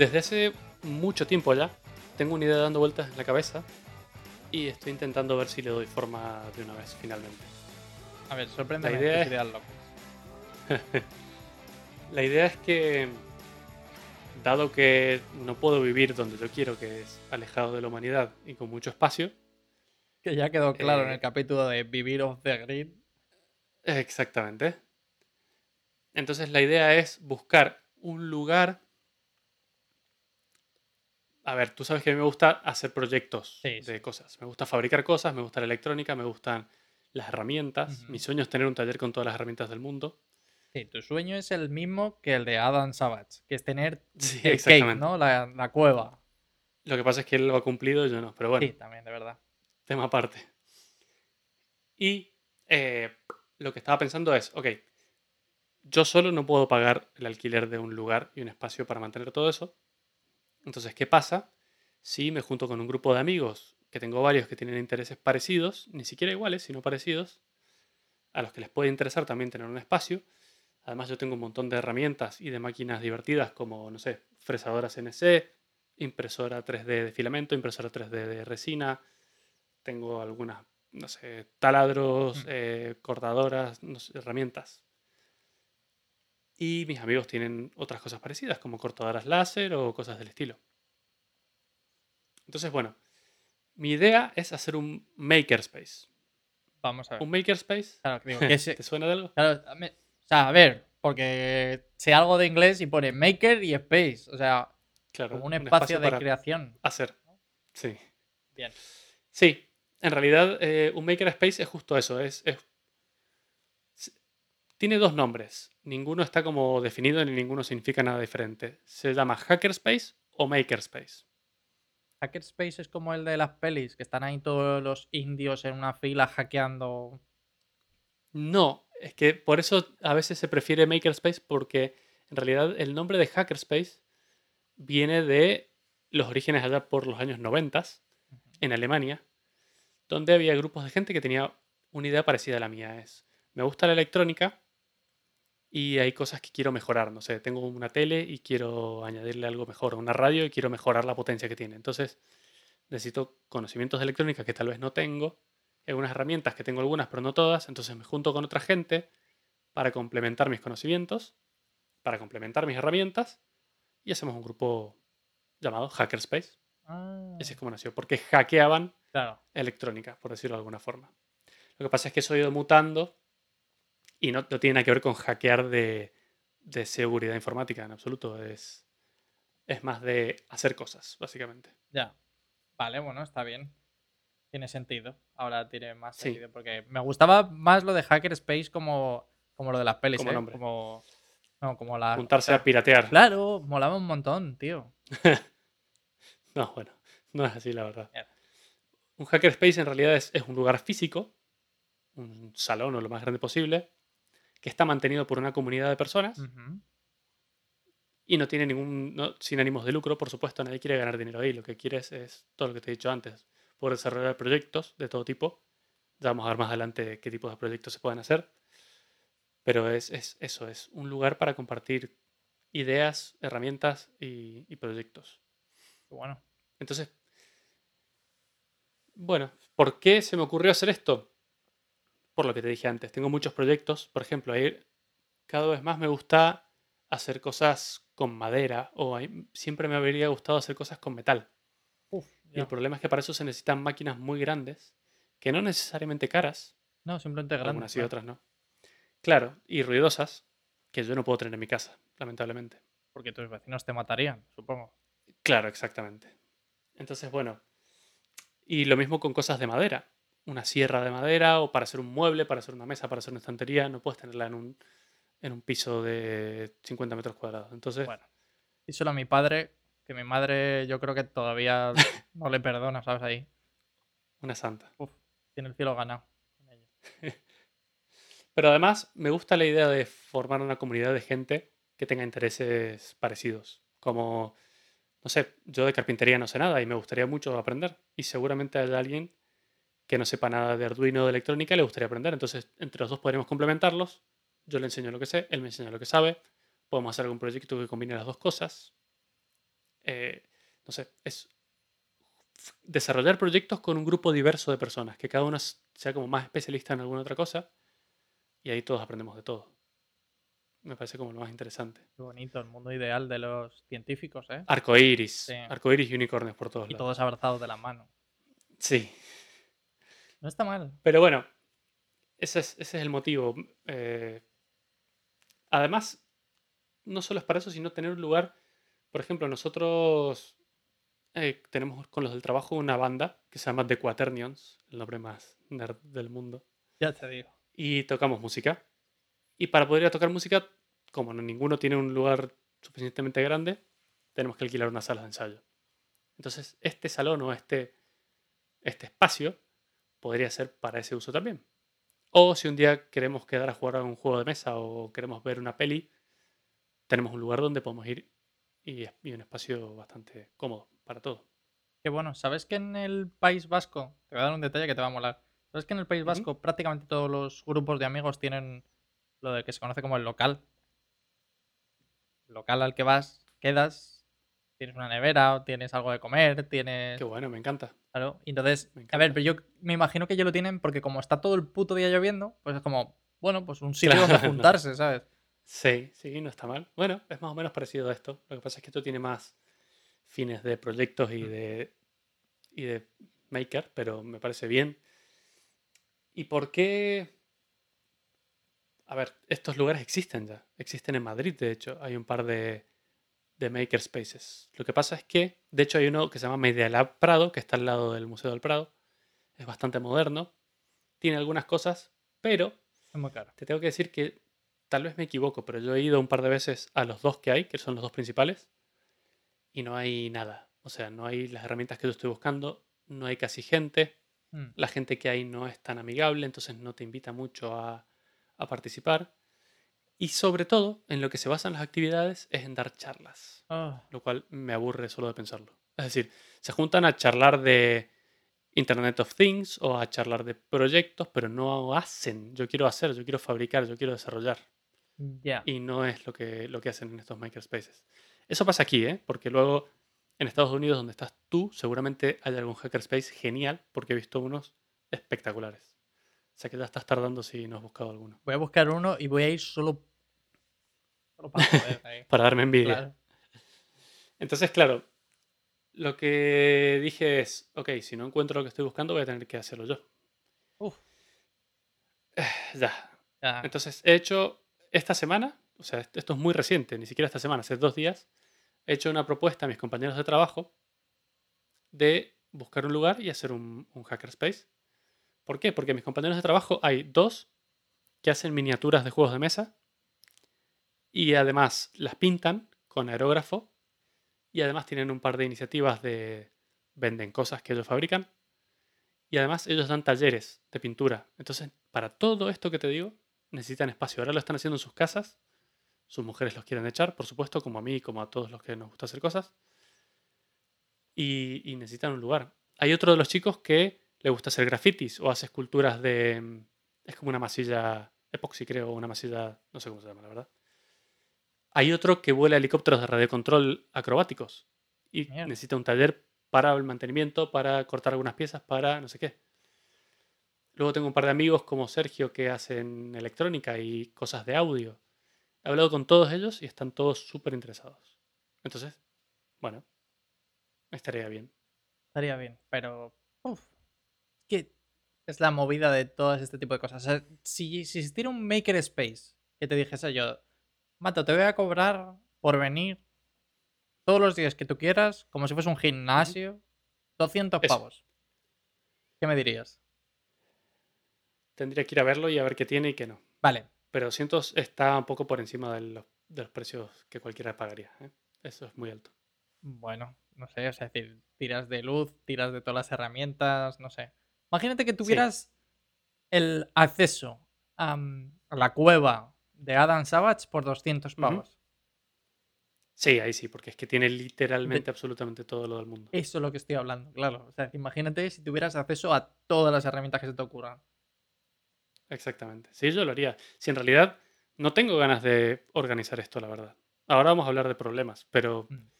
Desde hace mucho tiempo ya tengo una idea dando vueltas en la cabeza y estoy intentando ver si le doy forma de una vez finalmente. A ver, sorprende La idea es-. La idea es que, dado que no puedo vivir donde yo quiero, que es alejado de la humanidad y con mucho espacio, Que ya quedó claro en Eh, el capítulo de Vivir off the grid. Exactamente. Entonces la idea es buscar un lugar. A ver, tú sabes que a mí me gusta hacer proyectos Sí, de cosas. Me gusta fabricar cosas, me gusta la electrónica, me gustan las herramientas. Mi sueño es tener un taller con todas las herramientas del mundo. Sí, tu sueño es el mismo que el de Adam Savage, que es tener Sí, el cave, exactamente. ¿no? La, la cueva. Lo que pasa es que él lo ha cumplido y yo no. Pero bueno, Sí, también, de verdad. tema aparte. Y eh, lo que estaba pensando es, ok, yo solo no puedo pagar el alquiler de un lugar y un espacio para mantener todo eso. Entonces, ¿qué pasa si me junto con un grupo de amigos, que tengo varios que tienen intereses parecidos, ni siquiera iguales, sino parecidos, a los que les puede interesar también tener un espacio? Además, yo tengo un montón de herramientas y de máquinas divertidas como, no sé, fresadora CNC, impresora 3D de filamento, impresora 3D de resina, tengo algunas, no sé, taladros, Mm. eh, cortadoras, no sé, herramientas. Y mis amigos tienen otras cosas parecidas, como cortadoras láser o cosas del estilo. Entonces, bueno, mi idea es hacer un makerspace. Vamos a ver. ¿Un makerspace? Claro, digo, que se- ¿Te suena de algo? claro, me- o sea, a ver, porque sé algo de inglés y pone maker y space. O sea, Claro. como un espacio, de creación. hacer. Sí. Bien. Sí, en realidad eh, un makerspace es justo eso. Es, tiene dos nombres. Ninguno está como definido ni ninguno significa nada diferente. Se llama hackerspace o makerspace. Hackerspace es como el de las pelis, que están ahí todos los indios en una fila hackeando. No, es que por eso a veces se prefiere makerspace porque en realidad el nombre de hackerspace viene de los orígenes allá por los años 90 en Alemania, donde había grupos de gente que tenía una idea parecida a la mía. Es, me gusta la electrónica y hay cosas que quiero mejorar. No sé, tengo una tele y quiero añadirle algo mejor, una radio y quiero mejorar la potencia que tiene. Entonces, necesito conocimientos de electrónica que tal vez no tengo, algunas herramientas que tengo algunas, pero no todas. Entonces me junto con otra gente para complementar mis conocimientos, para complementar mis herramientas y hacemos un grupo llamado Hackerspace. Ah, Ese es como nació, porque hackeaban claro. electrónica, por decirlo de alguna forma. Lo que pasa es que eso ha ido mutando y no, no tiene nada que ver con hackear de, de seguridad informática en absoluto. Es, es más de hacer cosas, básicamente. Ya. Vale, bueno, está bien. Tiene sentido. Ahora tiene más Sí. sentido. Porque me gustaba más lo de Hackerspace como, como lo de las pelis. Como ¿eh? nombre. Como, no, como la. Juntarse a piratear. Claro, molaba un montón, tío. No, bueno, no es así la verdad. Mierda. Un hackerspace en realidad es, es un lugar físico, un salón o lo más grande posible, que está mantenido por una comunidad de personas y no tiene ningún, no- sin ánimos de lucro, por supuesto, nadie quiere ganar dinero ahí, lo que quieres es todo lo que te he dicho antes, poder desarrollar proyectos de todo tipo, ya vamos a ver más adelante qué tipos de proyectos se pueden hacer, pero es, es eso, es un lugar para compartir ideas, herramientas y, y proyectos. Qué Bueno, Entonces, bueno, ¿por qué se me ocurrió hacer esto? Por lo que te dije antes, tengo muchos proyectos, por ejemplo, ahí cada vez más me gusta hacer cosas con madera o ahí siempre me habría gustado hacer cosas con metal. Uf, Y el problema es que para eso se necesitan máquinas muy grandes, que no necesariamente caras, No, simplemente grande. algunas y otras no. Claro, y ruidosas, que yo no puedo tener en mi casa, lamentablemente. Porque tus vecinos te matarían, supongo. Claro, exactamente. Entonces, bueno. Y lo mismo con cosas de madera. Una sierra de madera o para hacer un mueble, para hacer una mesa, para hacer una estantería. No puedes tenerla en un, en un piso de 50 metros cuadrados. Entonces, Bueno. Díselo a mi padre, que mi madre yo creo que todavía no le perdona, ¿sabes? Ahí. una santa. Uf, tiene el cielo ganado. con ello. Pero además me gusta la idea de formar una comunidad de gente que tenga intereses parecidos. Como, no sé, yo de carpintería no sé nada y me gustaría mucho aprender. Y seguramente hay alguien que no sepa nada de Arduino o de electrónica y le gustaría aprender. Entonces, entre los dos podríamos complementarlos. Yo le enseño lo que sé, él me enseña lo que sabe. Podemos hacer algún proyecto que combine las dos cosas. eh, no sé, es desarrollar proyectos con un grupo diverso de personas, que cada uno sea como más especialista en alguna otra cosa y ahí todos aprendemos de todo. Me parece como lo más interesante. Qué bonito, el mundo ideal de los científicos, ¿eh? Arcoiris, Sí. arcoiris y unicornios por todos Y lados. todos abrazados de la mano. Sí, No está mal. pero bueno, ese es, ese es el motivo. eh, además, no solo es para eso, sino tener un lugar. Por ejemplo, nosotros eh, tenemos con los del trabajo una banda que se llama The Quaternions, el nombre más nerd del mundo, Ya te digo. y tocamos música. Y para poder ir a tocar música, como no, ninguno tiene un lugar suficientemente grande, tenemos que alquilar una sala de ensayo. Entonces, este salón o este, este espacio podría ser para ese uso también. O si un día queremos quedar a jugar a un juego de mesa o queremos ver una peli, tenemos un lugar donde podemos ir y, un espacio bastante cómodo para todo. Qué bueno. ¿Sabes que en el País Vasco, te voy a dar un detalle que te va a molar. ¿Sabes que en el País. Vasco prácticamente todos los grupos de amigos tienen lo de que se conoce como el local? El local al que vas, quedas, tienes una nevera, o tienes algo de comer, tienes... Qué bueno, me encanta. Claro, entonces, a ver, pero yo me imagino que ellos lo tienen porque como está todo el puto día lloviendo, pues es como, bueno, pues un sitio donde Claro. juntarse, ¿sabes? Sí, sí, no está mal. Bueno, es más o menos parecido a esto. Lo que pasa es que esto tiene más fines de proyectos y de, y de maker, pero me parece bien. ¿Y por qué? A ver, estos lugares existen ya. Existen en Madrid, de hecho. Hay un par de, de makerspaces. Lo que pasa es que, de hecho, hay uno que se llama Media Lab Prado, que está al lado del Museo del Prado. Es bastante moderno. Tiene algunas cosas, pero Es muy caro. te tengo que decir que tal vez me equivoco, pero yo he ido un par de veces a los dos que hay, que son los dos principales, y no hay nada. O sea, no hay las herramientas que yo estoy buscando, no hay casi gente, Mm. la gente que hay no es tan amigable, entonces no te invita mucho a, a participar. Y sobre todo, en lo que se basan las actividades es en dar charlas, Ah, lo cual me aburre solo de pensarlo. Es decir, se juntan a charlar de Internet of Things o a charlar de proyectos, pero no hacen. Yo quiero hacer, yo quiero fabricar, yo quiero desarrollar ya. y no es lo que, lo que hacen en estos makerspaces. Eso pasa aquí, ¿eh? porque luego en Estados Unidos, donde estás tú, seguramente hay algún hackerspace genial, porque he visto unos espectaculares. O sea que ya estás tardando si no has buscado alguno. Voy a buscar uno y voy a ir solo, solo para joder ahí. Para darme envidia. Claro. Entonces, claro, lo que dije es, ok, si no encuentro lo que estoy buscando, voy a tener que hacerlo yo. Uf, Ya. ya. Entonces, he hecho esta semana, o sea, esto es muy reciente, ni siquiera esta semana, hace dos días, he hecho una propuesta a mis compañeros de trabajo de buscar un lugar y hacer un, un hackerspace. ¿Por qué? Porque mis compañeros de trabajo hay dos que hacen miniaturas de juegos de mesa y además las pintan con aerógrafo y además tienen un par de iniciativas de venden cosas que ellos fabrican y además ellos dan talleres de pintura. Entonces, para todo esto que te digo, necesitan espacio. Ahora lo están haciendo en sus casas. Sus mujeres los quieren echar, por supuesto, como a mí como a todos los que nos gusta hacer cosas. Y, necesitan un lugar. Hay otro de los chicos que le gusta hacer grafitis o hace esculturas de... Es como una masilla epoxi, creo, una masilla... No sé cómo se llama, la verdad. Hay otro que vuela helicópteros de radiocontrol acrobáticos y Mierda. necesita un taller para el mantenimiento, para cortar algunas piezas, para no sé qué. Luego tengo un par de amigos como Sergio que hacen electrónica y cosas de audio. He hablado con todos ellos y están todos súper interesados. Entonces, bueno, estaría bien. Estaría bien, pero. Uf, que es la movida de todo este tipo de cosas. O sea, si, si existiera un makerspace que te dijese yo, Mato, te voy a cobrar por venir todos los días que tú quieras, como si fuese un gimnasio, 200 Eso. pavos. ¿Qué me dirías? Tendría que ir a verlo y a ver qué tiene y qué no. Vale, Pero 200 está un poco por encima de los, de los precios que cualquiera pagaría. ¿eh? Eso es muy alto. bueno, no sé, o sea, es decir, tiras de luz, tiras de todas las herramientas, no sé. Imagínate que tuvieras el acceso a, a la cueva de Adam Savage por 200 Ujú. pavos. Sí, ahí sí, porque es que tiene literalmente absolutamente todo lo del mundo. Eso es lo que estoy hablando, claro. O sea, imagínate si tuvieras acceso a todas las herramientas que se te ocurran. Exactamente. Sí, yo lo haría. Si en realidad no tengo ganas de organizar esto, la verdad. Ahora vamos a hablar de problemas, pero Mm.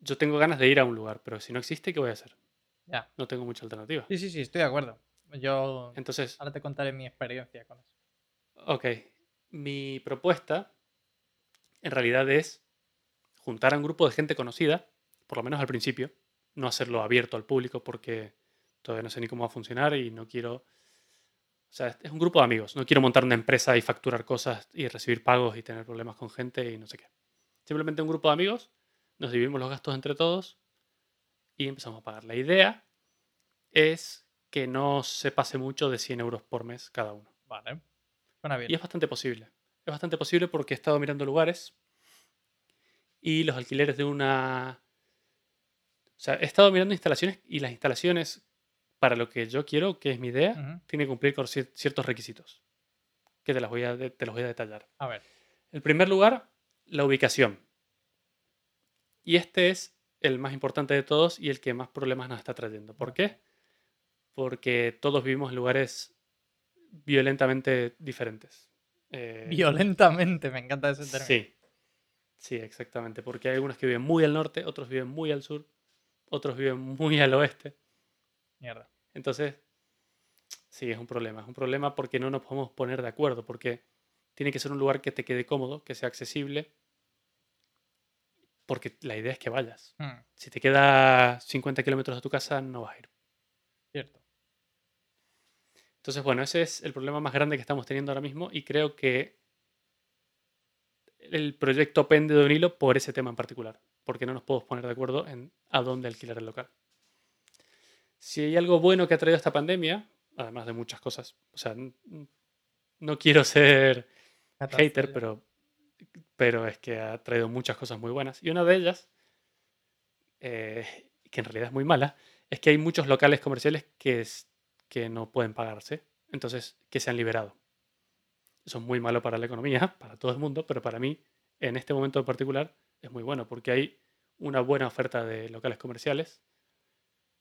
yo tengo ganas de ir a un lugar, pero si no existe, ¿qué voy a hacer? Ya. No tengo mucha alternativa. Sí, sí, sí, estoy de acuerdo. Yo Entonces, ahora te contaré mi experiencia con eso. ok, mi propuesta en realidad es juntar a un grupo de gente conocida, por lo menos al principio, no hacerlo abierto al público porque todavía no sé ni cómo va a funcionar y no quiero... O sea, es un grupo de amigos, no quiero montar una empresa y facturar cosas y recibir pagos y tener problemas con gente y no sé qué. Simplemente un grupo de amigos, nos dividimos los gastos entre todos y empezamos a pagar. La idea es que no se pase mucho de 100 euros por mes cada uno. Vale. Suena bien. Y es bastante posible. Es bastante posible porque he estado mirando lugares y los alquileres de una... O sea, he estado mirando instalaciones y las instalaciones, para lo que yo quiero, que es mi idea, Ujú. tienen que cumplir con cier- ciertos requisitos. Que te, las voy a, te los voy a detallar. A ver. En primer lugar, la ubicación. Y este es el más importante de todos y el que más problemas nos está trayendo. ¿Por qué? Porque todos vivimos en lugares violentamente diferentes. Eh, Violentamente, me encanta ese término. Sí, sí, exactamente. Porque hay algunos que viven muy al norte, otros viven muy al sur, otros viven muy al oeste. Mierda. Entonces, sí, es un problema. Es un problema porque no nos podemos poner de acuerdo, porque tiene que ser un lugar que te quede cómodo, que sea accesible, porque la idea es que vayas. Hmm, Si te queda 50 kilómetros de tu casa, no vas a ir. Entonces, bueno, ese es el problema más grande que estamos teniendo ahora mismo y creo que el proyecto pende de un hilo por ese tema en particular, porque no nos podemos poner de acuerdo en a dónde alquilar el local. Si hay algo bueno que ha traído esta pandemia, además de muchas cosas, o sea, no quiero ser hater, pero, pero es que ha traído muchas cosas muy buenas. Y una de ellas, eh, que en realidad es muy mala, es que hay muchos locales comerciales que, es- que no pueden pagarse, entonces que se han liberado. Eso es muy malo para la economía, para todo el mundo, pero para mí, en este momento en particular, es muy bueno porque hay una buena oferta de locales comerciales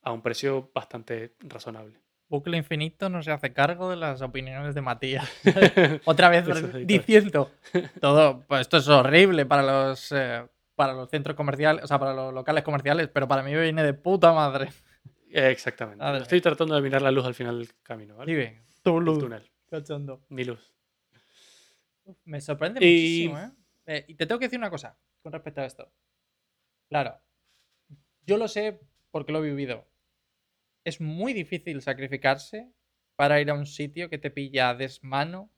a un precio bastante razonable. Bucle Infinito no se hace cargo de las opiniones de Matías. Otra vez diciendo todo, pues esto es horrible para los eh, para los centros comerciales, o sea, para los locales comerciales, pero para mí viene de puta madre. Exactamente. Estoy tratando de mirar la luz al final del camino, ¿vale? Vive. Tu El luz. túnel, Cachondo. mi luz. Uf, Me sorprende Y- muchísimo, ¿eh? Eh, Y te tengo que decir una cosa con respecto a esto. Claro, yo lo sé porque lo he vivido. Es muy difícil sacrificarse para ir a un sitio que te pilla desmano,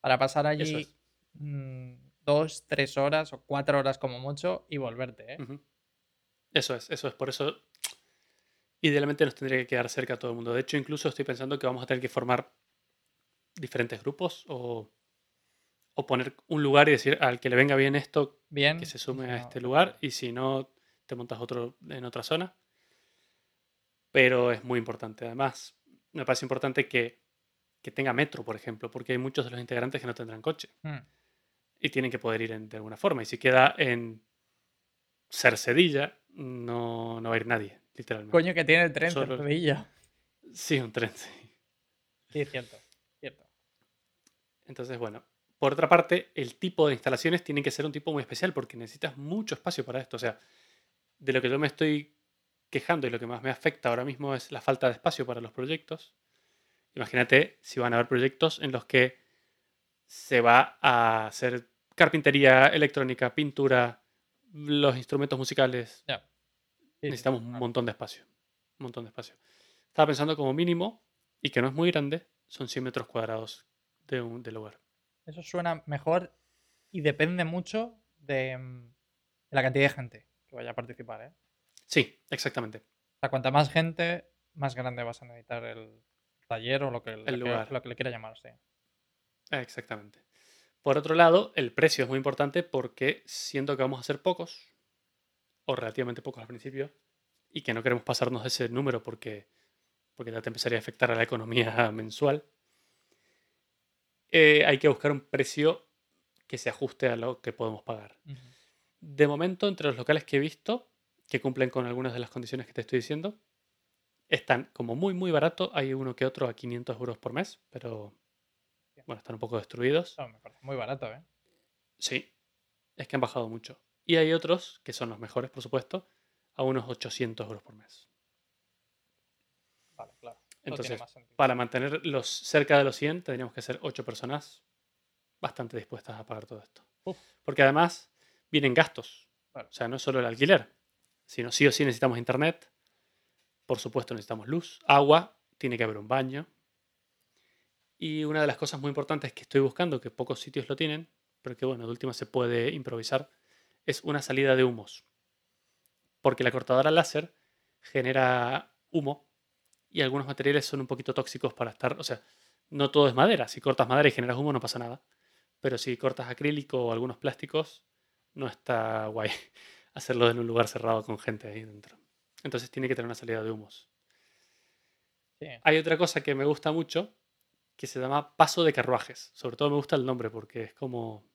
para pasar allí es. mm, dos, tres horas o cuatro horas como mucho y volverte, ¿eh? Eso es, eso es. Por eso, idealmente nos tendría que quedar cerca a todo el mundo. De hecho, incluso estoy pensando que vamos a tener que formar diferentes grupos o, o poner un lugar y decir al que le venga bien esto, Bien. que se sume no, a este lugar y si no, te montas otro en otra zona. Pero es muy importante. Además, me parece importante que, que tenga metro, por ejemplo, porque hay muchos de los integrantes que no tendrán coche mm, y tienen que poder ir en- de alguna forma. Y si queda en Cercedilla, no, no va a ir nadie, literalmente. Coño, que tiene el tren Solo- Cercedilla. Sí, un tren, sí. Sí, cierto. Cierto. Entonces, bueno, por otra parte, el tipo de instalaciones tiene que ser un tipo muy especial porque necesitas mucho espacio para esto. O sea, de lo que yo me estoy quejando y lo que más me afecta ahora mismo es la falta de espacio para los proyectos. Imagínate si van a haber proyectos en los que se va a hacer carpintería, electrónica, pintura, los instrumentos musicales. Ya. Necesitamos un montón de espacio. Un montón de espacio. Estaba pensando como mínimo, y que no es muy grande, son 100 metros cuadrados de, un, de lugar. Eso suena mejor y depende mucho de, mm, de la cantidad de gente que vaya a participar, ¿eh? Sí, exactamente. O sea, cuanta más gente, más grande vas a necesitar el taller o lo que, lo que- lugar. lo que le quiera llamar, sí. Exactamente. Por otro lado, el precio es muy importante porque siendo que vamos a ser pocos, o relativamente pocos al principio, y que no queremos pasarnos de ese número porque, porque ya te empezaría a afectar a la economía mensual, eh, hay que buscar un precio que se ajuste a lo que podemos pagar. De momento, entre los locales que he visto, que cumplen con algunas de las condiciones que te estoy diciendo, están como muy, muy barato. Hay uno que otro a 500 euros por mes, pero bueno, están un poco destruidos. Eso me parece muy barato, ¿eh? Sí, es que han bajado mucho. Y hay otros, que son los mejores, por supuesto, a unos 800 euros por mes. Vale, claro. Entonces, para mantenerlos cerca de los 100, tendríamos que ser 8 personas bastante dispuestas a pagar todo esto. Uf. Porque además vienen gastos. O sea, no es solo el alquiler, sino sí o sí necesitamos internet. Por supuesto, necesitamos luz, agua, tiene que haber un baño. Y una de las cosas muy importantes que estoy buscando, que pocos sitios lo tienen, pero que bueno, de última se puede improvisar, es una salida de humos. Porque la cortadora láser genera humo y algunos materiales son un poquito tóxicos para estar, o sea, no todo es madera. Si cortas madera y generas humo no pasa nada. Pero si cortas acrílico o algunos plásticos, no está guay hacerlo en un lugar cerrado con gente ahí dentro. Entonces tiene que tener una salida de humos. Sí. Hay otra cosa que me gusta mucho que se llama paso de carruajes. Sobre todo me gusta el nombre porque es como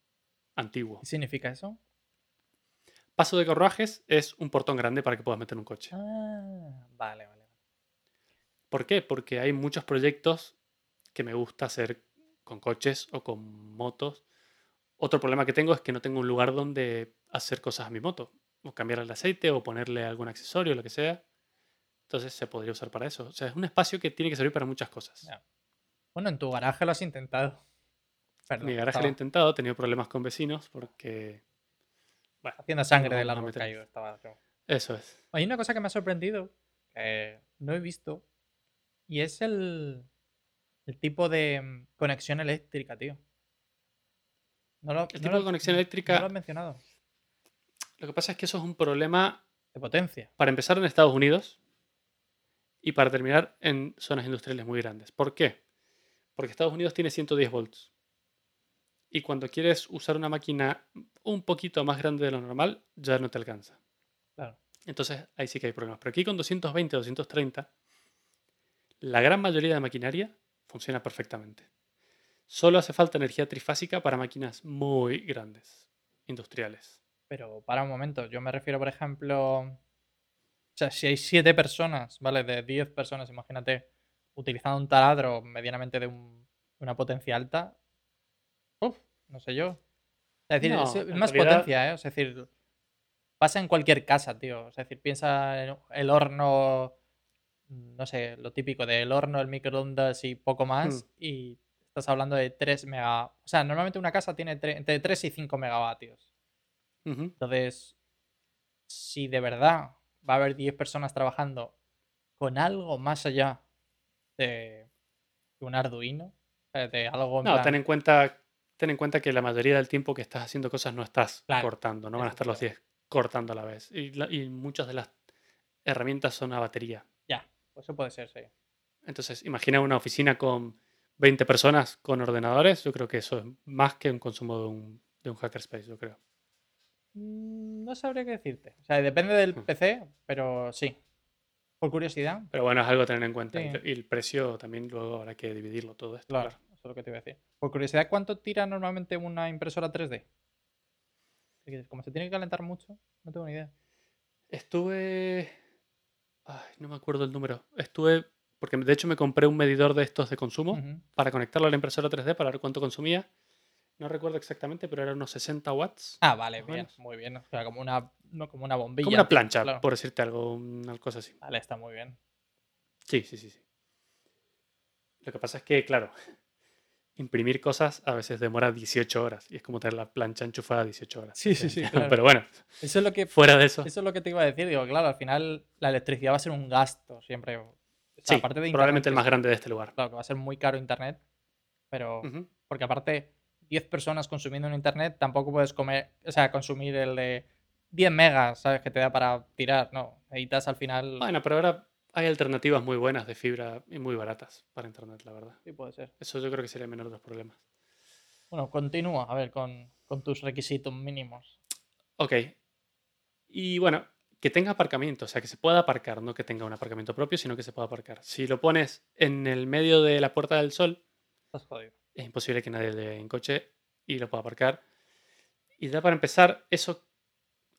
antiguo. ¿Qué significa eso? Paso de carruajes es un portón grande para que puedas meter un coche. Ah, vale, vale. ¿Por qué? Porque hay muchos proyectos que me gusta hacer con coches o con motos. Otro problema que tengo es que no tengo un lugar donde hacer cosas a mi moto. O cambiar el aceite o ponerle algún accesorio, lo que sea. Entonces se podría usar para eso. O sea, es un espacio que tiene que servir para muchas cosas. Bueno, en tu garaje lo has intentado. Perdón, Mi garaje lo he intentado, he tenido problemas con vecinos porque... Bueno, haciendo sangre no del árbol caído. Estaba eso es. Hay una cosa que me ha sorprendido, que no he visto, y es el, el tipo de mm, conexión eléctrica, tío. No lo, El no tipo lo- de conexión No eléctrica, lo has mencionado. lo que pasa es que eso es un problema De potencia. para empezar en Estados Unidos y para terminar en zonas industriales muy grandes. ¿Por qué? Porque Estados Unidos tiene 110 volts. Y cuando quieres usar una máquina un poquito más grande de lo normal, ya no te alcanza. Claro. Entonces ahí sí que hay problemas. Pero aquí con 220 o 230, la gran mayoría de maquinaria funciona perfectamente. Solo hace falta energía trifásica para máquinas muy grandes, industriales. Pero para un momento, yo me refiero, por ejemplo. O sea, si hay siete personas, ¿vale? De 10 personas, imagínate, utilizando un taladro medianamente de un- una potencia alta. Uf, no sé yo. Es decir, No, es, más realidad- potencia, ¿eh? Es decir, pasa en cualquier casa, tío. Es decir, piensa en el horno, no sé, lo típico del horno, el microondas y poco más. Hmm. Y estás hablando de 3 mega. O sea, normalmente una casa tiene tre- entre 3 y 5 megavatios. Entonces, si de verdad va a haber 10 personas trabajando con algo más allá de un Arduino, de algo en No, plan- ten en cuenta, ten en cuenta que la mayoría del tiempo que estás haciendo cosas no estás Claro, cortando, no van a estar los 10 cortando a la vez. Y, la- y muchas de las herramientas son a batería. Ya, eso puede ser, sí. Entonces, imagina una oficina con 20 personas con ordenadores, yo creo que eso es más que un consumo de un, de un hackerspace, yo creo. Mm, No sabría qué decirte. O sea, depende del Hmm. PC, pero sí. Por curiosidad, Pero bueno, es algo a tener en cuenta. Y Sí. el- Y el precio también luego habrá que dividirlo todo esto. claro, claro. Es lo que te iba a decir. Por curiosidad, ¿cuánto tira normalmente una impresora 3D? Porque Como se tiene que calentar mucho, no tengo ni idea. Estuve. Ay, no me acuerdo el número. Estuve. Porque de hecho me compré un medidor de estos de consumo para conectarlo a la impresora 3D para ver cuánto consumía. No recuerdo exactamente, pero eran unos 60 watts. Ah, vale, bien, menos. muy bien. O sea, como una, no, como una bombilla. Como una plancha, claro. por decirte algo, una cosa así. Vale, está muy bien. Sí, sí, sí, sí. Lo que pasa es que, claro, imprimir cosas a veces demora 18 horas y es como tener la plancha enchufada 18 horas. Sí, sí, sí, claro. Pero bueno, Eso es lo que fuera de eso. Eso es lo que te iba a decir. Digo, claro, al final la electricidad va a ser un gasto siempre. O sea, Sí, aparte de probablemente el más grande de este lugar. Claro, que va a ser muy caro internet. Pero. Ujú. Porque aparte, 10 personas consumiendo un internet, tampoco puedes comer. O sea, consumir el de 10 megas, ¿sabes? Que te da para tirar. No. Necesitas al final. Bueno, pero ahora hay alternativas muy buenas de fibra y muy baratas para internet, la verdad. Sí, puede ser. Eso yo creo que sería el menor de los problemas. Bueno, continúa, a ver, con, con tus requisitos mínimos. Ok. Y bueno, que tenga aparcamiento, o sea, que se pueda aparcar, no que tenga un aparcamiento propio, sino que se pueda aparcar. Si lo pones en el medio de la Puerta del Sol, Estás jodido. es imposible que nadie le en coche y lo pueda aparcar. Y ya para empezar, eso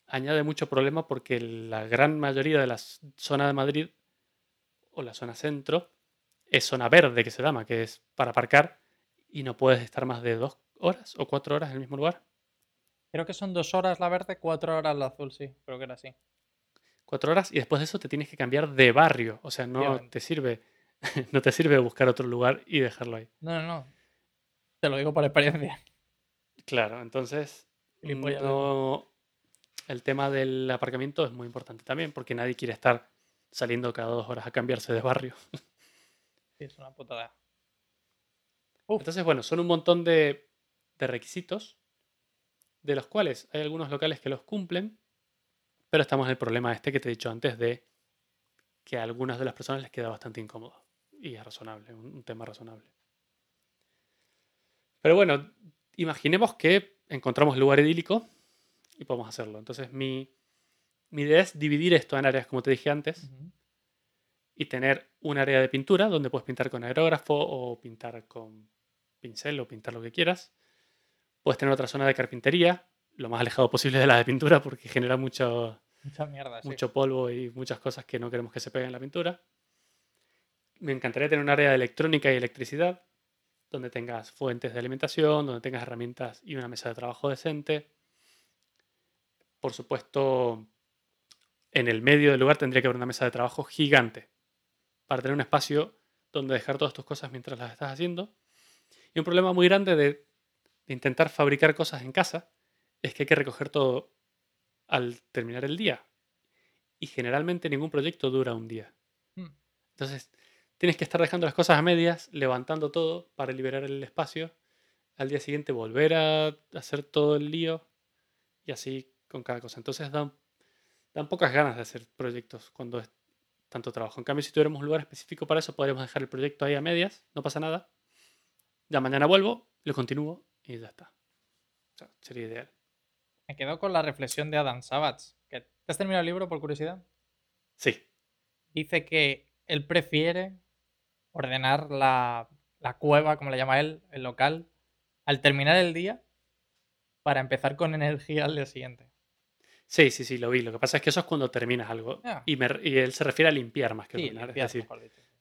añade mucho problema porque la gran mayoría de la zona de Madrid o la zona centro es zona verde que se llama, que es para aparcar y no puedes estar más de dos horas o cuatro horas en el mismo lugar. Creo que son dos horas la verde, cuatro horas la azul, sí. Creo que era así. cuatro horas y después de eso te tienes que cambiar de barrio. O sea, no te sirve, no te sirve buscar otro lugar y dejarlo ahí. No, no, no. Te lo digo por experiencia. Claro, entonces no, el tema del aparcamiento es muy importante también, porque nadie quiere estar saliendo cada dos horas a cambiarse de barrio. Sí, es una putada. Uf. Entonces, bueno, son un montón de, de requisitos, de los cuales hay algunos locales que los cumplen, pero estamos en el problema este que te he dicho antes de que a algunas de las personas les queda bastante incómodo. Y es razonable, un, un tema razonable. Pero bueno, imaginemos que encontramos el lugar idílico y podemos hacerlo. Entonces, mi, mi idea es dividir esto en áreas, como te dije antes, y tener un área de pintura donde puedes pintar con aerógrafo o pintar con pincel o pintar lo que quieras. Puedes tener otra zona de carpintería, lo más alejado posible de la de pintura porque genera mucho, Mucha mierda, sí. mucho polvo y muchas cosas que no queremos que se peguen en la pintura. Me encantaría tener un área de electrónica y electricidad donde tengas fuentes de alimentación, donde tengas herramientas y una mesa de trabajo decente. Por supuesto, en el medio del lugar tendría que haber una mesa de trabajo gigante para tener un espacio donde dejar todas tus cosas mientras las estás haciendo. Y un problema muy grande de, de intentar fabricar cosas en casa es que hay que recoger todo al terminar el día. Y generalmente ningún proyecto dura un día. Mm. Entonces, tienes que estar dejando las cosas a medias, levantando todo para liberar el espacio. Al día siguiente volver a hacer todo el lío y así con cada cosa. Entonces dan, dan pocas ganas de hacer proyectos cuando es tanto trabajo. En cambio, si tuviéramos un lugar específico para eso, podríamos dejar el proyecto ahí a medias, no pasa nada. Ya mañana vuelvo, lo continúo y ya está. O sea, sería ideal. Me quedo con la reflexión de Adam Savage. Que, ¿Te has terminado el libro por curiosidad? Sí, Dice que él prefiere ordenar la, la cueva, como le llama él, el local, al terminar el día para empezar con energía al día siguiente. Sí, sí, sí, lo vi. Lo que pasa es que eso es cuando terminas algo. Ah. Y, me- y él se refiere a limpiar más que Sí, limpiar, es decir,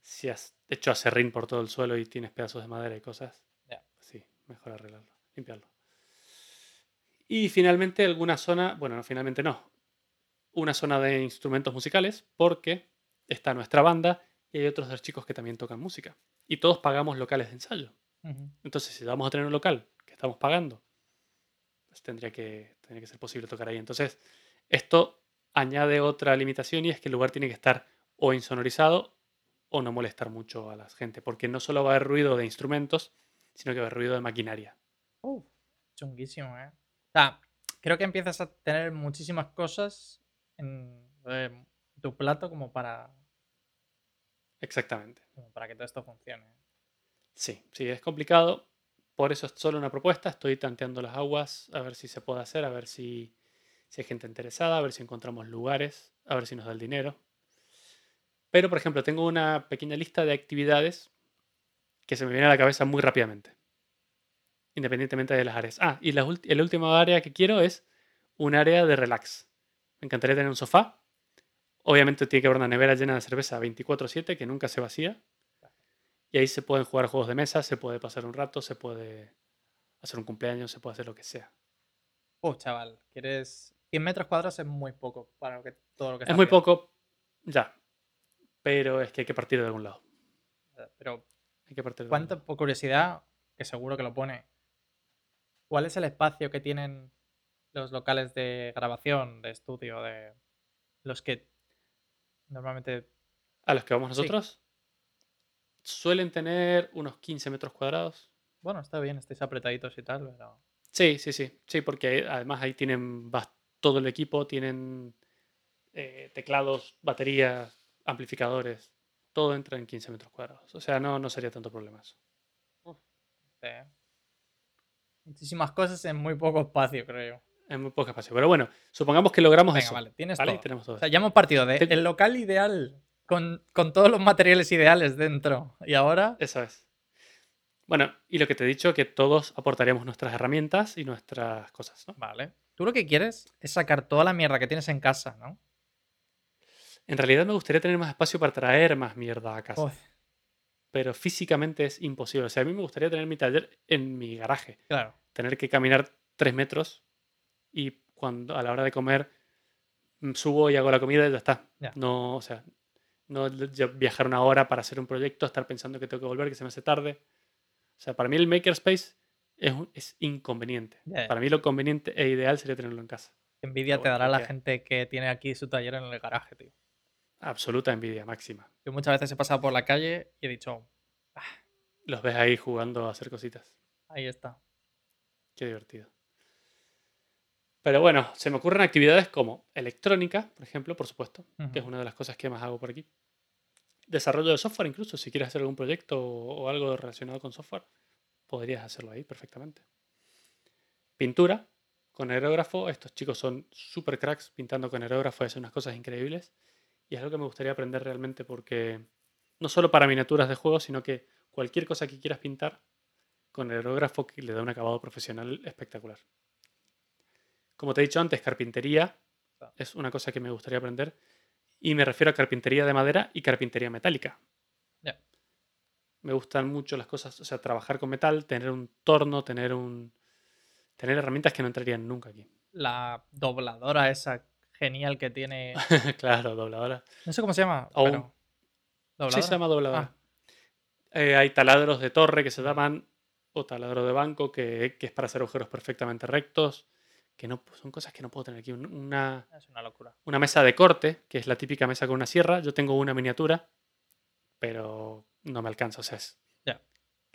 si has hecho acerrín por todo el suelo y tienes pedazos de madera y cosas, Ya. sí, mejor arreglarlo, limpiarlo. Y finalmente alguna zona, bueno, no, finalmente no, una zona de instrumentos musicales, porque está nuestra banda y hay otros dos chicos que también tocan música. Y todos pagamos locales de ensayo. Entonces, si vamos a tener un local que estamos pagando, pues tendría que, tendría que ser posible tocar ahí. Entonces, esto añade otra limitación y es que el lugar tiene que estar o insonorizado o no molestar mucho a la gente, porque no solo va a haber ruido de instrumentos, sino que va a haber ruido de maquinaria. Uf, chunguísimo, ¿eh? O sea, creo que empiezas a tener muchísimas cosas en eh, tu plato como para, Exactamente. como para que todo esto funcione. Sí, sí, es complicado. Por eso es solo una propuesta. Estoy tanteando las aguas, a ver si se puede hacer, a ver si, hay gente interesada, a ver si encontramos lugares, a ver si nos da el dinero. Pero, por ejemplo, tengo una pequeña lista de actividades que se me viene a la cabeza muy rápidamente. Independientemente de las áreas. Ah, y la, el último área que quiero es un área de relax. Me encantaría tener un sofá. Obviamente tiene que haber una nevera llena de cerveza 24/7 que nunca se vacía. Y ahí se pueden jugar juegos de mesa, se puede pasar un rato, se puede hacer un cumpleaños, se puede hacer lo que sea. Uf, chaval, quieres... 100 metros cuadrados es muy poco para lo que, todo lo que Es muy poco, ya. Pero es que hay que partir de algún lado. Pero Hay que partir de algún ¿Cuánto, lado. por curiosidad, que seguro que lo pone, cuál es el espacio que tienen los locales de grabación, de estudio, de los que normalmente... A los que vamos Sí. Suelen tener unos 15 metros cuadrados. Bueno, está bien, estáis apretaditos y tal, pero... Sí, sí, sí. Sí, porque además ahí tienen todo el equipo, tienen eh, teclados, baterías, amplificadores. Todo entra en 15 metros cuadrados. O sea, no, no sería tanto problema eso. eh, muchísimas cosas en muy poco espacio, creo yo. Es muy poco espacio. Pero bueno, supongamos que logramos Venga, eso. vale, tienes ¿vale? todo. Tenemos todo. O sea, ya hemos partido de el local ideal con, con todos los materiales ideales dentro. Y ahora... Eso es. Bueno, y lo que te he dicho, que todos aportaríamos nuestras herramientas y nuestras cosas, ¿no? Vale. Tú lo que quieres es sacar toda la mierda que tienes en casa, ¿no? En realidad me gustaría tener más espacio para traer más mierda a casa. Pero físicamente es imposible. O sea, a mí me gustaría tener mi taller en mi garaje. claro. Tener que caminar tres metros y cuando a la hora de comer mm, subo y hago la comida y ya está. No, o sea, no viajar una hora para hacer un proyecto, estar pensando que tengo que volver, que se me hace tarde. O sea, para mí el makerspace es, un- es inconveniente. Para mí lo conveniente e ideal sería tenerlo en casa. Envidia te dará la gente que tiene aquí su taller en el garaje, tío. Absoluta envidia máxima. Yo muchas veces he pasado por la calle y he dicho, Los ves ahí jugando a hacer cositas. ahí está. Qué divertido. Pero bueno, se me ocurren actividades como electrónica, por ejemplo, por supuesto, que es una de las cosas que más hago por aquí. Desarrollo de software, incluso, si quieres hacer algún proyecto o, algo relacionado con software, podrías hacerlo ahí perfectamente. Pintura, con aerógrafo. Estos chicos son super cracks pintando con aerógrafo, hacen unas cosas increíbles. Y es algo que me gustaría aprender realmente porque no solo para miniaturas de juegos, sino que cualquier cosa que quieras pintar con aerógrafo que le da un acabado profesional espectacular. Como te he dicho antes, carpintería es una cosa que me gustaría aprender. Y me refiero a carpintería de madera y carpintería metálica. Me gustan mucho las cosas, o sea, trabajar con metal, tener un torno, tener un. tener herramientas que no entrarían nunca aquí. La dobladora esa genial que tiene. claro, dobladora. No sé cómo se llama. O un- pero- Sí, se llama dobladora. Ah. Eh, hay taladros de torre que se llaman, o taladro de banco, que, que es para hacer agujeros perfectamente rectos, que no son cosas que no puedo tener aquí. Un- Una, Es una locura. una mesa de corte, que es la típica mesa con una sierra. Yo tengo una miniatura, pero no me alcanza. O sea, es-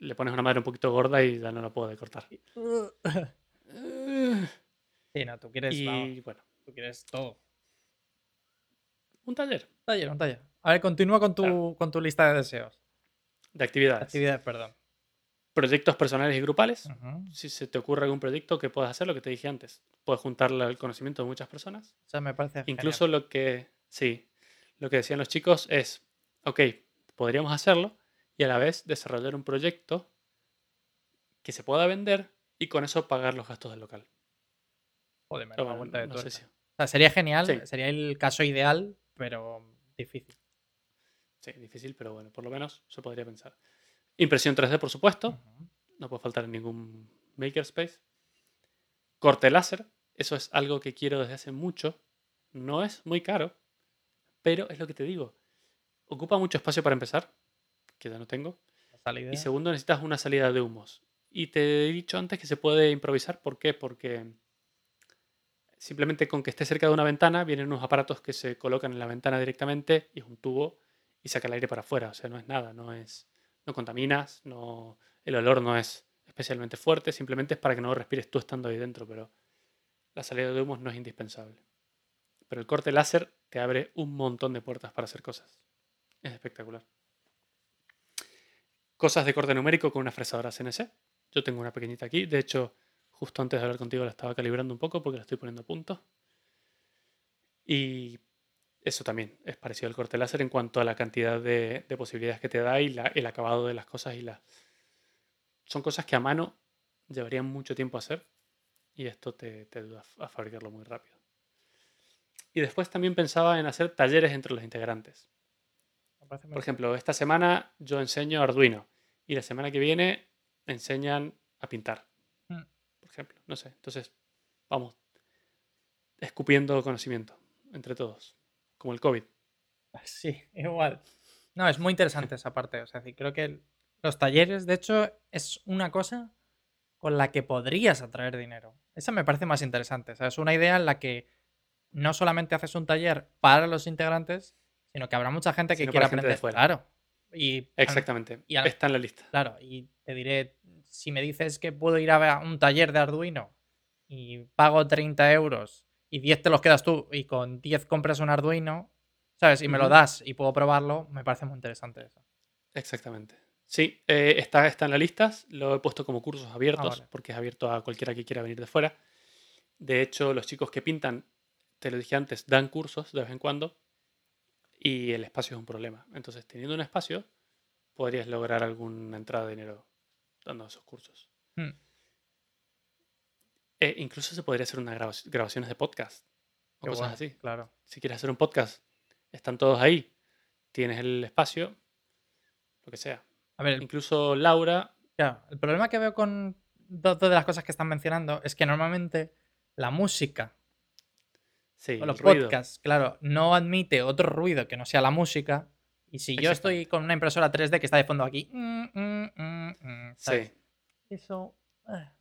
le pones una madera un poquito gorda y ya no la puedo decortar. Sí, no, tú quieres, vamos, Y bueno, tú quieres todo. un taller taller, un taller. A ver, continúa con tu, Claro. con tu lista de deseos. de actividades. Actividades, perdón. Proyectos personales y grupales. Si se te ocurre algún proyecto que puedas hacer, lo que te dije antes. Puedes juntar el conocimiento de muchas personas. O sea, me parece Incluso lo que, sí, lo que decían los chicos es, ok, podríamos hacerlo y a la vez desarrollar un proyecto que se pueda vender y con eso pagar los gastos del local. Joder, me vuelta de no sé tuerca. si- O sea, sería genial, Sí. sería el caso ideal, pero difícil. Sí, difícil, pero bueno, por lo menos se podría pensar. Impresión 3D, por supuesto. No puede faltar en ningún makerspace. Corte láser. Eso es algo que quiero desde hace mucho. No es muy caro, pero es lo que te digo. Ocupa mucho espacio para empezar, que ya no tengo. Y segundo, necesitas una salida de humos. Y te he dicho antes que se puede improvisar. ¿Por qué? Porque simplemente con que esté cerca de una ventana vienen unos aparatos que se colocan en la ventana directamente y es un tubo y saca el aire para afuera. O sea, no es nada, no es. No contaminas, no. El olor no es especialmente fuerte, simplemente es para que no respires tú estando ahí dentro, pero la salida de humos no es indispensable. Pero el corte láser te abre un montón de puertas para hacer cosas. Es espectacular. Cosas de corte numérico con una fresadora CNC. Yo tengo una pequeñita aquí. De hecho, justo antes de hablar contigo la estaba calibrando un poco porque la estoy poniendo a punto. Y eso también es parecido al corte láser en cuanto a la cantidad de, de posibilidades que te da y la- el acabado de las cosas. y la... Son cosas que a mano llevarían mucho tiempo hacer y esto te, te ayuda a fabricarlo muy rápido. Y después también pensaba en hacer talleres entre los integrantes. Por ejemplo, esta semana yo enseño Arduino y la semana que viene enseñan a pintar. Mm. Por ejemplo, no sé. Entonces, vamos escupiendo conocimiento entre todos, como el COVID. Sí, igual. No, es muy interesante esa parte. O sea, creo que los talleres, de hecho, es una cosa con la que podrías atraer dinero. Esa me parece más interesante. O sea, es una idea en la que no solamente haces un taller para los integrantes, sino que habrá mucha gente que quiera aprender. fuera. Claro. Y, Exactamente. y Está en la lista. Claro, y te diré, si me dices que puedo ir a ver un taller de Arduino y pago 30 euros y 10 te los quedas tú y con 10 compras un Arduino, ¿sabes? Y me lo das y puedo probarlo, me parece muy interesante eso. Exactamente. Sí, eh, está, está en la lista. Lo he puesto como cursos abiertos vale. porque es abierto a cualquiera que quiera venir de fuera. De hecho, los chicos que pintan, te lo dije antes, dan cursos de vez en cuando y el espacio es un problema. Entonces, teniendo un espacio, podrías lograr alguna entrada de dinero dando esos cursos. Hmm. E incluso se podría hacer unas graba- grabaciones de podcast o Qué cosas guay, así. Claro. Si quieres hacer un podcast, están todos ahí, tienes el espacio, lo que sea. A ver, Incluso Laura, claro, el problema que veo con dos de las cosas que están mencionando es que normalmente la música Sí, o los podcasts, claro, no admite otro ruido que no sea la música. Y si yo estoy con una impresora 3D que está de fondo aquí, mm, mm, mm, mm, ¿sabes? Sí. Eso. ah,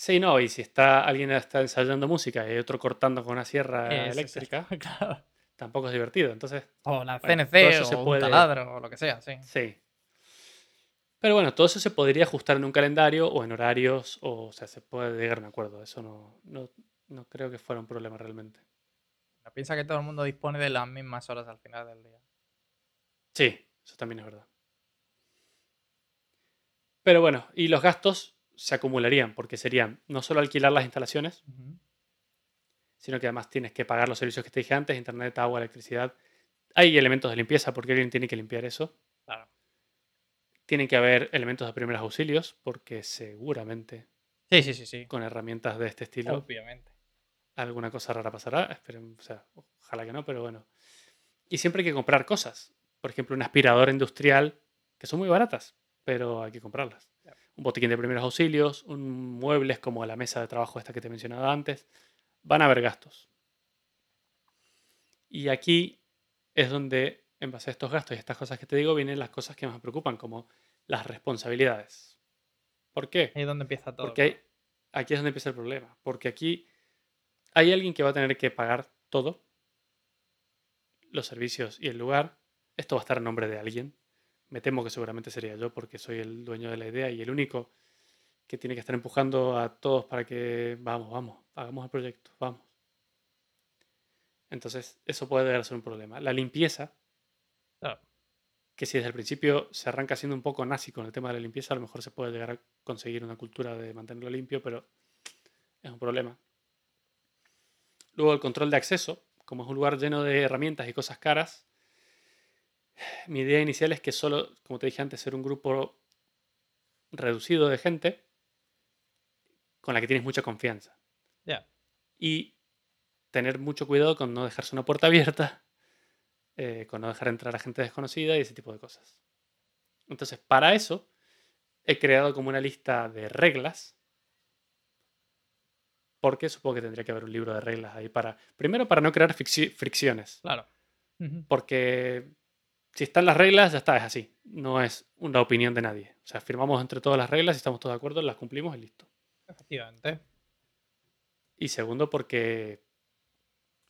Sí, no, y si está alguien está ensayando música y otro cortando con una sierra eléctrica, claro. tampoco es divertido. Entonces, O la Bueno, CNC o se un puede- taladro o lo que sea, sí. sí. Pero bueno, todo eso se podría ajustar en un calendario o en horarios, o, o sea, se puede llegar a un acuerdo. Eso no, no, no creo que fuera un problema realmente. Pero Piensa que todo el mundo dispone de las mismas horas al final del día. Sí, eso también es verdad. Pero bueno, y los gastos se acumularían, porque serían no solo alquilar las instalaciones, sino que además tienes que pagar los servicios que te dije antes, internet, agua, electricidad. Hay elementos de limpieza, porque alguien tiene que limpiar eso. Claro. Tienen que haber elementos de primeros auxilios, porque seguramente Sí, sí, sí, sí. con herramientas de este estilo Obviamente. alguna cosa rara pasará. Esperen, o sea, ojalá que no, pero bueno. Y siempre hay que comprar cosas. Por ejemplo, una aspiradora industrial, que son muy baratas, pero hay que comprarlas. Un botiquín de primeros auxilios, un muebles como la mesa de trabajo esta que te he mencionado antes. Van a haber gastos. Y aquí es donde, en base a estos gastos y estas cosas que te digo, vienen las cosas que más me preocupan, como las responsabilidades. ¿Por qué? Ahí es donde empieza todo. Porque hay- aquí es donde empieza el problema. Porque aquí hay alguien que va a tener que pagar todo, los servicios y el lugar. Esto va a estar a nombre de alguien. Me temo que seguramente sería yo porque soy el dueño de la idea y el único que tiene que estar empujando a todos para que vamos, vamos, hagamos el proyecto, vamos. Entonces, eso puede llegar a ser un problema. La limpieza, que si desde el principio se arranca siendo un poco nazi con el tema de la limpieza, a lo mejor se puede llegar a conseguir una cultura de mantenerlo limpio, pero es un problema. Luego el control de acceso, como es un lugar lleno de herramientas y cosas caras, mi idea inicial es que solo, como te dije antes, ser un grupo reducido de gente con la que tienes mucha confianza. Y tener mucho cuidado con no dejarse una puerta abierta, eh, con no dejar entrar a gente desconocida y ese tipo de cosas. Entonces, para eso, he creado como una lista de reglas. Porque supongo que tendría que haber un libro de reglas ahí para. Primero, para no crear fricciones. Claro. Porque si están las reglas, ya está, es así. No es una opinión de nadie. O sea, firmamos entre todas las reglas y estamos todos de acuerdo, las cumplimos y listo. Efectivamente. Y segundo, porque.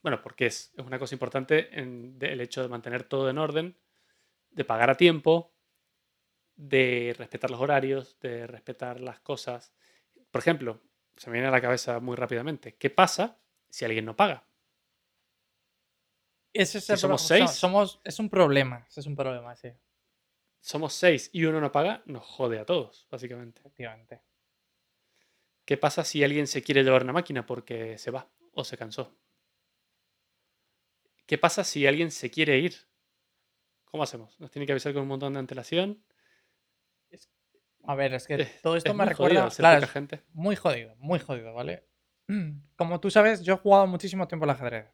Bueno, porque es, es una cosa importante en, de- el hecho de mantener todo en orden, de pagar a tiempo, de respetar los horarios, de respetar las cosas. Por ejemplo, se me viene a la cabeza muy rápidamente. ¿Qué pasa si alguien no paga? Es somos seis. somos, es un problema. Es un problema, sí. Somos seis y uno no paga, nos jode a todos, básicamente. Efectivamente. ¿Qué pasa si alguien se quiere llevar una máquina porque se va o se cansó? ¿Qué pasa si alguien se quiere ir? ¿Cómo hacemos? ¿Nos tiene que avisar con un montón de antelación? A ver, es que Es- todo esto es me jodido recuerda. ser Claro, es gente. muy jodido, muy jodido, ¿vale? Como tú sabes, yo he jugado muchísimo tiempo al ajedrez.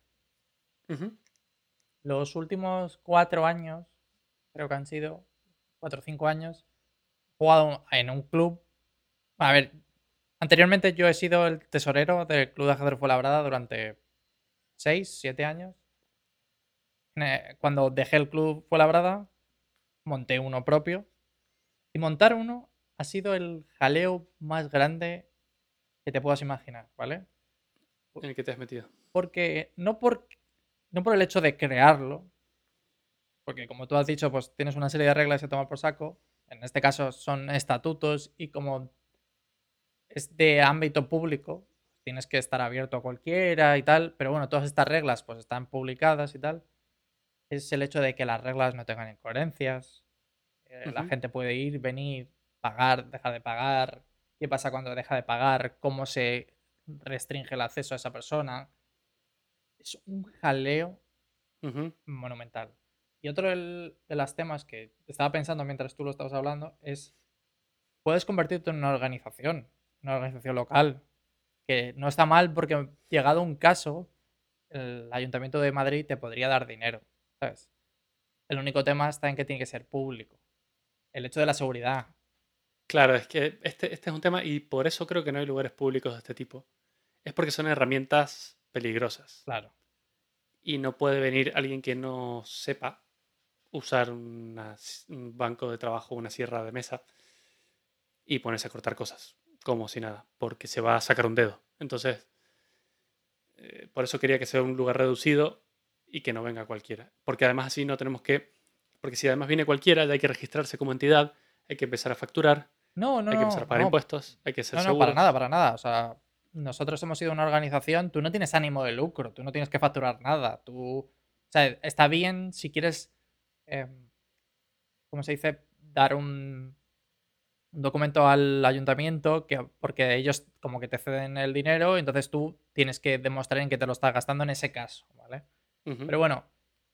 Los últimos cuatro años, creo que han sido cuatro o cinco años, he jugado en un club. A ver, anteriormente yo he sido el tesorero del club de ajedrez Fuenlabrada durante seis, siete años. Eh, Cuando dejé el club Fuenlabrada, monté uno propio. Y montar uno ha sido el jaleo más grande que te puedas imaginar, ¿vale? En el que te has metido. porque no por, no por el hecho de crearlo, porque como tú has dicho, pues tienes una serie de reglas que tomar por saco, en este caso son estatutos y como es de ámbito público, tienes que estar abierto a cualquiera y tal, pero bueno, todas estas reglas pues están publicadas y tal, es el hecho de que las reglas no tengan incoherencias, eh, la gente puede ir, venir, pagar, dejar de pagar, qué pasa cuando deja de pagar, cómo se restringe el acceso a esa persona. Es un jaleo monumental. Y otro del- de los temas que estaba pensando mientras tú lo estabas hablando es, puedes convertirte en una organización, una organización local, que no está mal porque llegado un caso, el Ayuntamiento de Madrid te podría dar dinero, ¿sabes? El único tema está en que tiene que ser público. El hecho de la seguridad. Claro, es que este, este es un tema y por eso creo que no hay lugares públicos de este tipo. Es porque son herramientas peligrosas. Claro. y no puede venir alguien que no sepa usar una un banco de trabajo, una sierra de mesa y ponerse a cortar cosas, como si nada, porque se va a sacar un dedo. Entonces, eh, por eso quería que sea un lugar reducido y que no venga cualquiera. Porque además así no tenemos que... Porque si además viene cualquiera, ya hay que registrarse como entidad, hay que empezar a facturar, No, no, hay que empezar a pagar no, impuestos, hay que ser No, no, para nada, para nada. O sea, nosotros hemos sido una organización, tú no tienes ánimo de lucro, tú no tienes que facturar nada. Tú, o sea, está bien si quieres, em, ¿cómo se dice? Dar un, un documento al ayuntamiento que, porque ellos como que te ceden el dinero, entonces tú tienes que demostrar en que te lo estás gastando en ese caso, ¿vale? Pero bueno,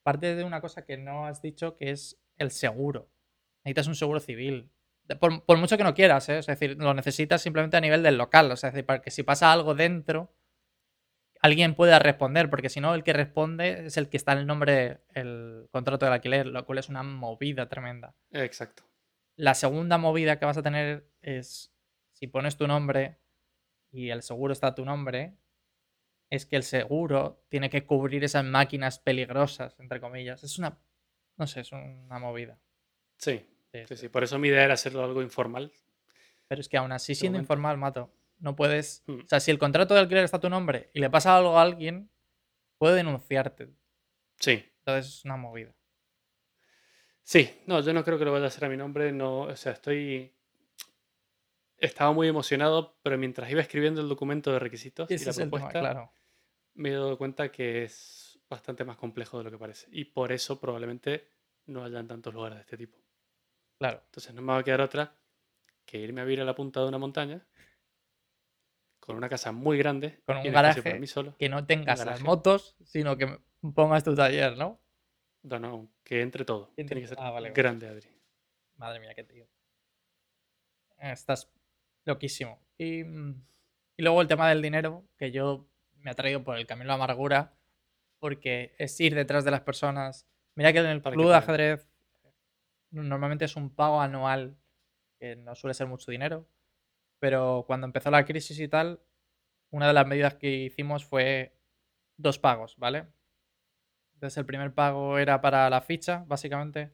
parte de una cosa que no has dicho que es el seguro. Necesitas un seguro civil. Por, por mucho que no quieras, ¿eh? Es decir, lo necesitas simplemente a nivel del local. O sea, es decir, para que si pasa algo dentro, alguien pueda responder, porque si no, el que responde es el que está en el nombre, el contrato del alquiler, lo cual es una movida tremenda. Exacto. La segunda movida que vas a tener es, si pones tu nombre y el seguro está a tu nombre, es que el seguro tiene que cubrir esas máquinas peligrosas, entre comillas. Es una, no sé, es una movida. Sí, Sí, sí. Por eso mi idea era hacerlo algo informal. Pero es que aún así, siendo momento. informal, mato, no puedes... Mm. O sea, si el contrato de alquiler está a tu nombre y le pasa algo a alguien, puede denunciarte. Sí, Entonces es una movida. Sí, no, yo no creo que lo vaya a hacer a mi nombre, no, o sea, estoy... Estaba muy emocionado, pero mientras iba escribiendo el documento de requisitos y la tema, propuesta, claro. me he dado cuenta que es bastante más complejo de lo que parece. Y por eso probablemente no hayan tantos lugares de este tipo. Claro. Entonces no me va a quedar otra que irme a vivir a la punta de una montaña con una casa muy grande Con un garaje para mí solo. Que no tengas las motos, sino que pongas tu taller, ¿no? No, no, que entre todo. Tiene que ser ah, vale, grande, Adri. Madre mía, qué tío. Estás loquísimo. Y, mm, y luego el tema del dinero, que yo me ha traído por el camino de la amargura, porque es ir detrás de las personas. Mira que en el club de ajedrez normalmente es un pago anual, que no suele ser mucho dinero, pero cuando empezó la crisis y tal, una de las medidas que hicimos fue dos pagos, ¿vale? Entonces el primer pago era para la ficha, básicamente.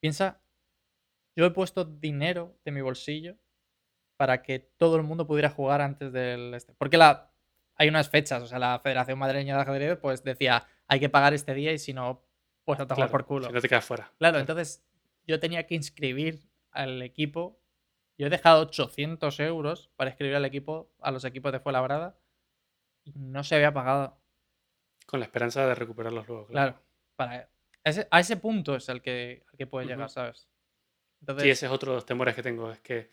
Piensa, yo he puesto dinero de mi bolsillo para que todo el mundo pudiera jugar antes del este. Porque la, hay unas fechas, o sea, la Federación Madrileña de Ajedrez pues decía, hay que pagar este día y si no, pues a tomar Claro, por culo. si no te quedas fuera. Claro, entonces yo tenía que inscribir al equipo. Yo he dejado 800 euros para escribir al equipo, a los equipos de Fuenlabrada y no se había pagado. Con la esperanza de recuperarlos luego. Claro. Claro, para a ese, a ese punto es al que, al que puede llegar, Ujú. ¿sabes? Entonces, Sí, ese es otro de los temores que tengo. Es que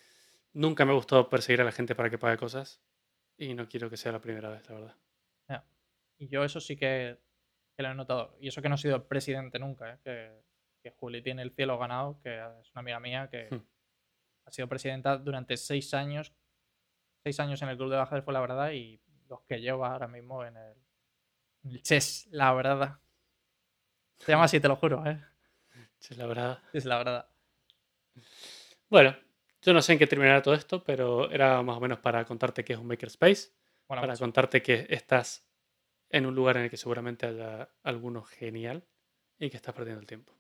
nunca me ha gustado perseguir a la gente para que pague cosas. Y no quiero que sea la primera vez, la verdad. Y yo eso sí que, que lo he notado. Y eso que no he sido presidente nunca, ¿eh? que, que Juli tiene el cielo ganado, que es una amiga mía que Hmm. ha sido presidenta durante seis años. Seis años en el Club de Baja fue la verdad y los que lleva ahora mismo en el, en el Chess, la verdad. Se llama así, te lo juro, ¿eh? Sí, la verdad. Es la verdad. Bueno, yo no sé en qué terminará todo esto, pero era más o menos para contarte qué es un makerspace. Bueno, para contarte que estás en un lugar en el que seguramente haya alguno genial y que estás perdiendo el tiempo.